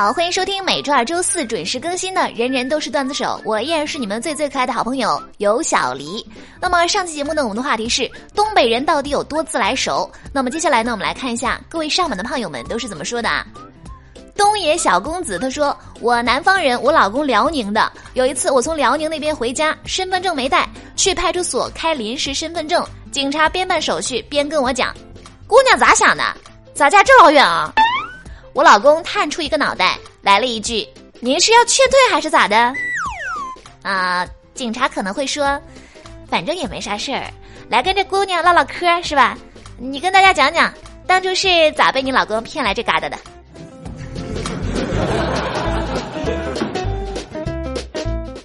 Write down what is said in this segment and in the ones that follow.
好，欢迎收听每周二、周四准时更新的《人人都是段子手》，我依然是你们最最可爱的好朋友有小黎。那么上期节目呢，我们的话题是东北人到底有多自来熟？那么接下来呢，我们来看一下各位上门的胖友们都是怎么说的啊？东野小公子他说：“我南方人，我老公辽宁的。有一次我从辽宁那边回家，身份证没带，去派出所开临时身份证，警察边办手续边跟我讲：‘姑娘咋想的？咋嫁这老远啊？’”我老公探出一个脑袋，来了一句：“您是要劝退还是咋的？”啊，警察可能会说：“反正也没啥事儿，来跟这姑娘唠唠嗑是吧？你跟大家讲讲，当初是咋被你老公骗来这嘎达的？”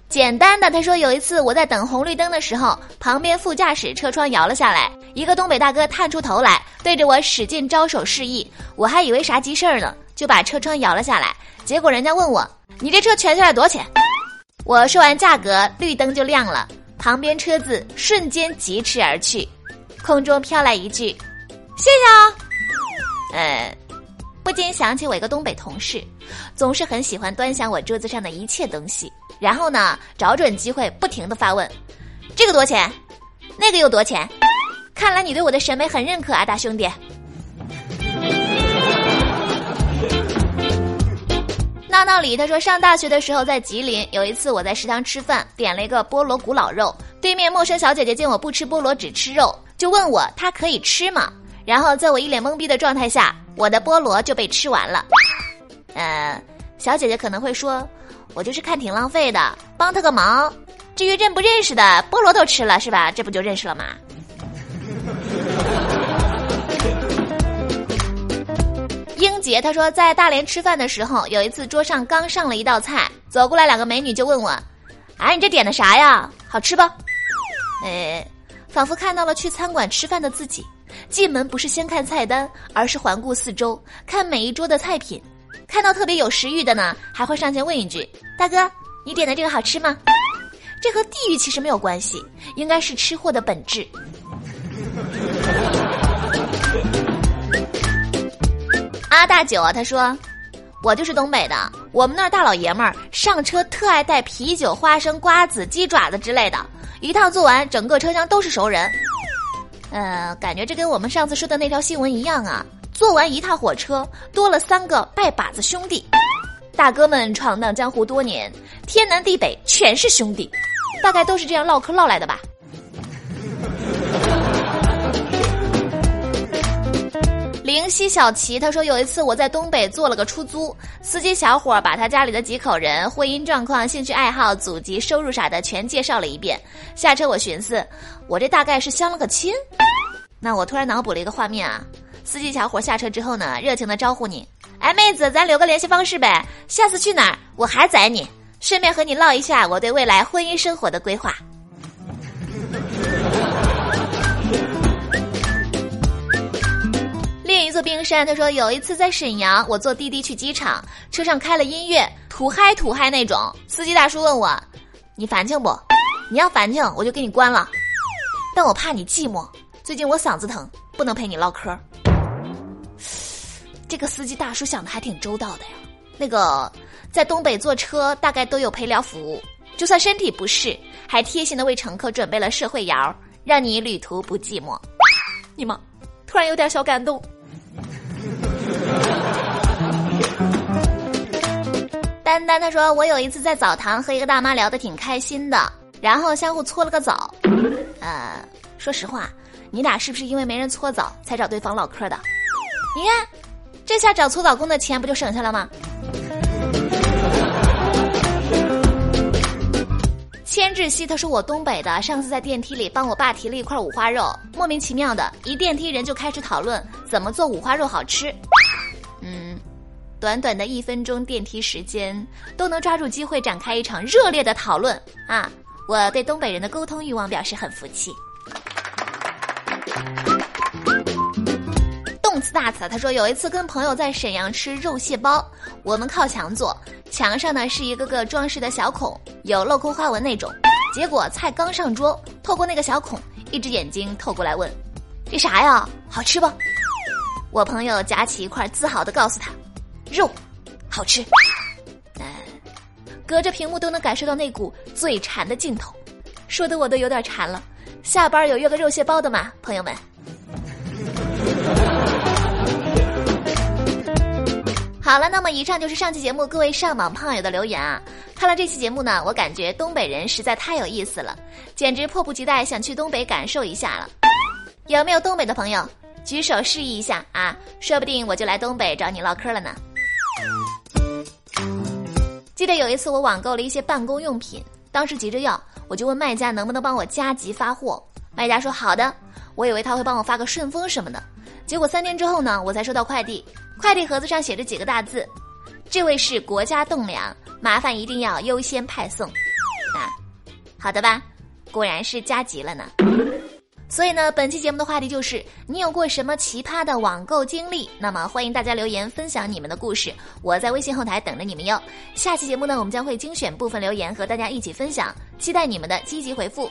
简单的，他说有一次我在等红绿灯的时候，旁边副驾驶车窗摇了下来，一个东北大哥探出头来，对着我使劲招手示意，我还以为啥急事儿呢。就把车窗摇了下来，结果人家问我：“你这车全下来多少钱？”我说完价格，绿灯就亮了，旁边车子瞬间疾驰而去，空中飘来一句：“谢谢啊。”呃，不禁想起我一个东北同事，总是很喜欢端详我桌子上的一切东西，然后呢，找准机会不停的发问：“这个多钱？那个又多钱？”看来你对我的审美很认可啊，大兄弟。闹闹里，他说上大学的时候在吉林，有一次我在食堂吃饭，点了一个菠萝古老肉，对面陌生小姐姐见我不吃菠萝只吃肉，就问我她可以吃吗？然后在我一脸懵逼的状态下，我的菠萝就被吃完了。呃，小姐姐可能会说，我就是看挺浪费的，帮她个忙。至于认不认识的，菠萝都吃了是吧？这不就认识了吗？姐他说，在大连吃饭的时候，有一次桌上刚上了一道菜，走过来两个美女就问我：“哎，你这点的啥呀？好吃不？”哎，仿佛看到了去餐馆吃饭的自己，进门不是先看菜单，而是环顾四周，看每一桌的菜品，看到特别有食欲的呢，还会上前问一句：“大哥，你点的这个好吃吗？”这和地域其实没有关系，应该是吃货的本质。阿大九啊，他说：“我就是东北的，我们那儿大老爷们儿上车特爱带啤酒、花生、瓜子、鸡爪子之类的，一趟坐完，整个车厢都是熟人。呃，感觉这跟我们上次说的那条新闻一样啊，坐完一趟火车，多了三个拜把子兄弟。大哥们闯荡江湖多年，天南地北全是兄弟，大概都是这样唠嗑唠来的吧。”灵犀小齐他说有一次我在东北坐了个出租，司机小伙把他家里的几口人、婚姻状况、兴趣爱好、祖籍、收入啥的全介绍了一遍。下车我寻思，我这大概是相了个亲。那我突然脑补了一个画面啊，司机小伙下车之后呢，热情的招呼你，哎妹子，咱留个联系方式呗，下次去哪儿我还载你，顺便和你唠一下我对未来婚姻生活的规划。座冰山，他说有一次在沈阳，我坐滴滴去机场，车上开了音乐，土嗨土嗨那种。司机大叔问我：“你烦情不？你要烦情，我就给你关了。但我怕你寂寞，最近我嗓子疼，不能陪你唠嗑。”这个司机大叔想的还挺周到的呀。那个在东北坐车大概都有陪聊服务，就算身体不适，还贴心的为乘客准备了社会摇，让你旅途不寂寞。你妈，突然有点小感动。丹丹他说：“我有一次在澡堂和一个大妈聊得挺开心的，然后相互搓了个澡。呃，说实话，你俩是不是因为没人搓澡才找对方唠嗑的？你看，这下找搓澡工的钱不就省下了吗？”千志熙他说：“我东北的，上次在电梯里帮我爸提了一块五花肉，莫名其妙的一电梯人就开始讨论怎么做五花肉好吃。”短短的一分钟电梯时间，都能抓住机会展开一场热烈的讨论啊！我对东北人的沟通欲望表示很服气。动次大次，他说有一次跟朋友在沈阳吃肉蟹包，我们靠墙坐，墙上呢是一个个装饰的小孔，有镂空花纹那种。结果菜刚上桌，透过那个小孔，一只眼睛透过来问：“这啥呀？好吃不？”我朋友夹起一块，自豪的告诉他。肉，好吃。隔着屏幕都能感受到那股嘴馋的劲头，说的我都有点馋了。下班有约个肉蟹包的吗，朋友们？好了，那么以上就是上期节目各位上榜胖友的留言啊。看了这期节目呢，我感觉东北人实在太有意思了，简直迫不及待想去东北感受一下了。有没有东北的朋友举手示意一下啊？说不定我就来东北找你唠嗑了呢。记得有一次我网购了一些办公用品，当时急着要，我就问卖家能不能帮我加急发货。卖家说好的，我以为他会帮我发个顺丰什么的，结果三天之后呢，我才收到快递。快递盒子上写着几个大字：“这位是国家栋梁，麻烦一定要优先派送。”啊，好的吧，果然是加急了呢。所以呢，本期节目的话题就是你有过什么奇葩的网购经历？那么欢迎大家留言分享你们的故事，我在微信后台等着你们哟。下期节目呢，我们将会精选部分留言和大家一起分享，期待你们的积极回复。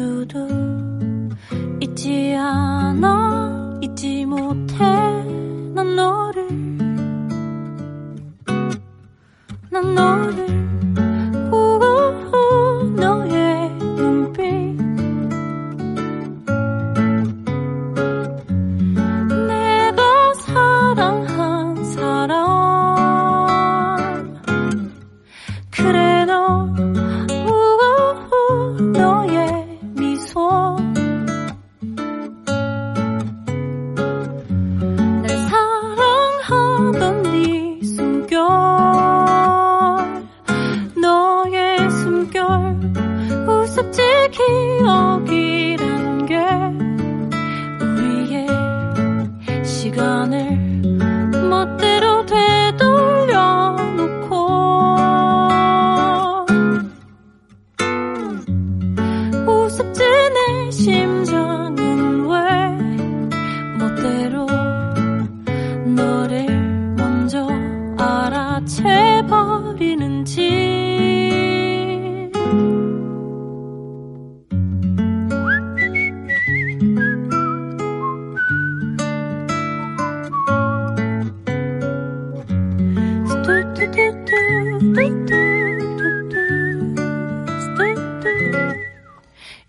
두두 잊지 않아 잊지 못해. 난 너를 난 너를 버리는지.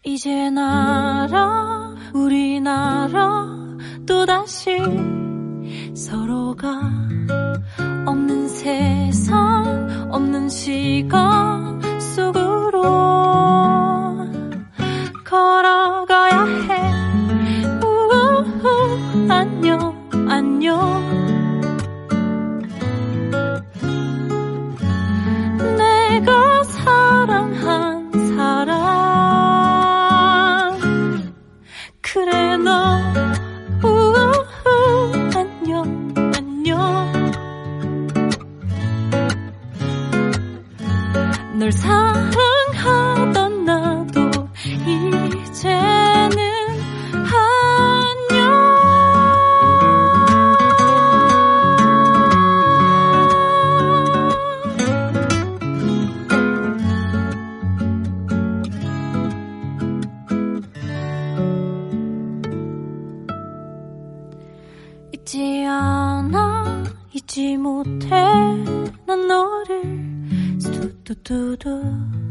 이제 나라 우리나라 또다시 서로가 없는 세상, 없는 시간. 널 사랑하던 나도 이제는 안녕 잊지 않아 잊지 못해 嘟嘟。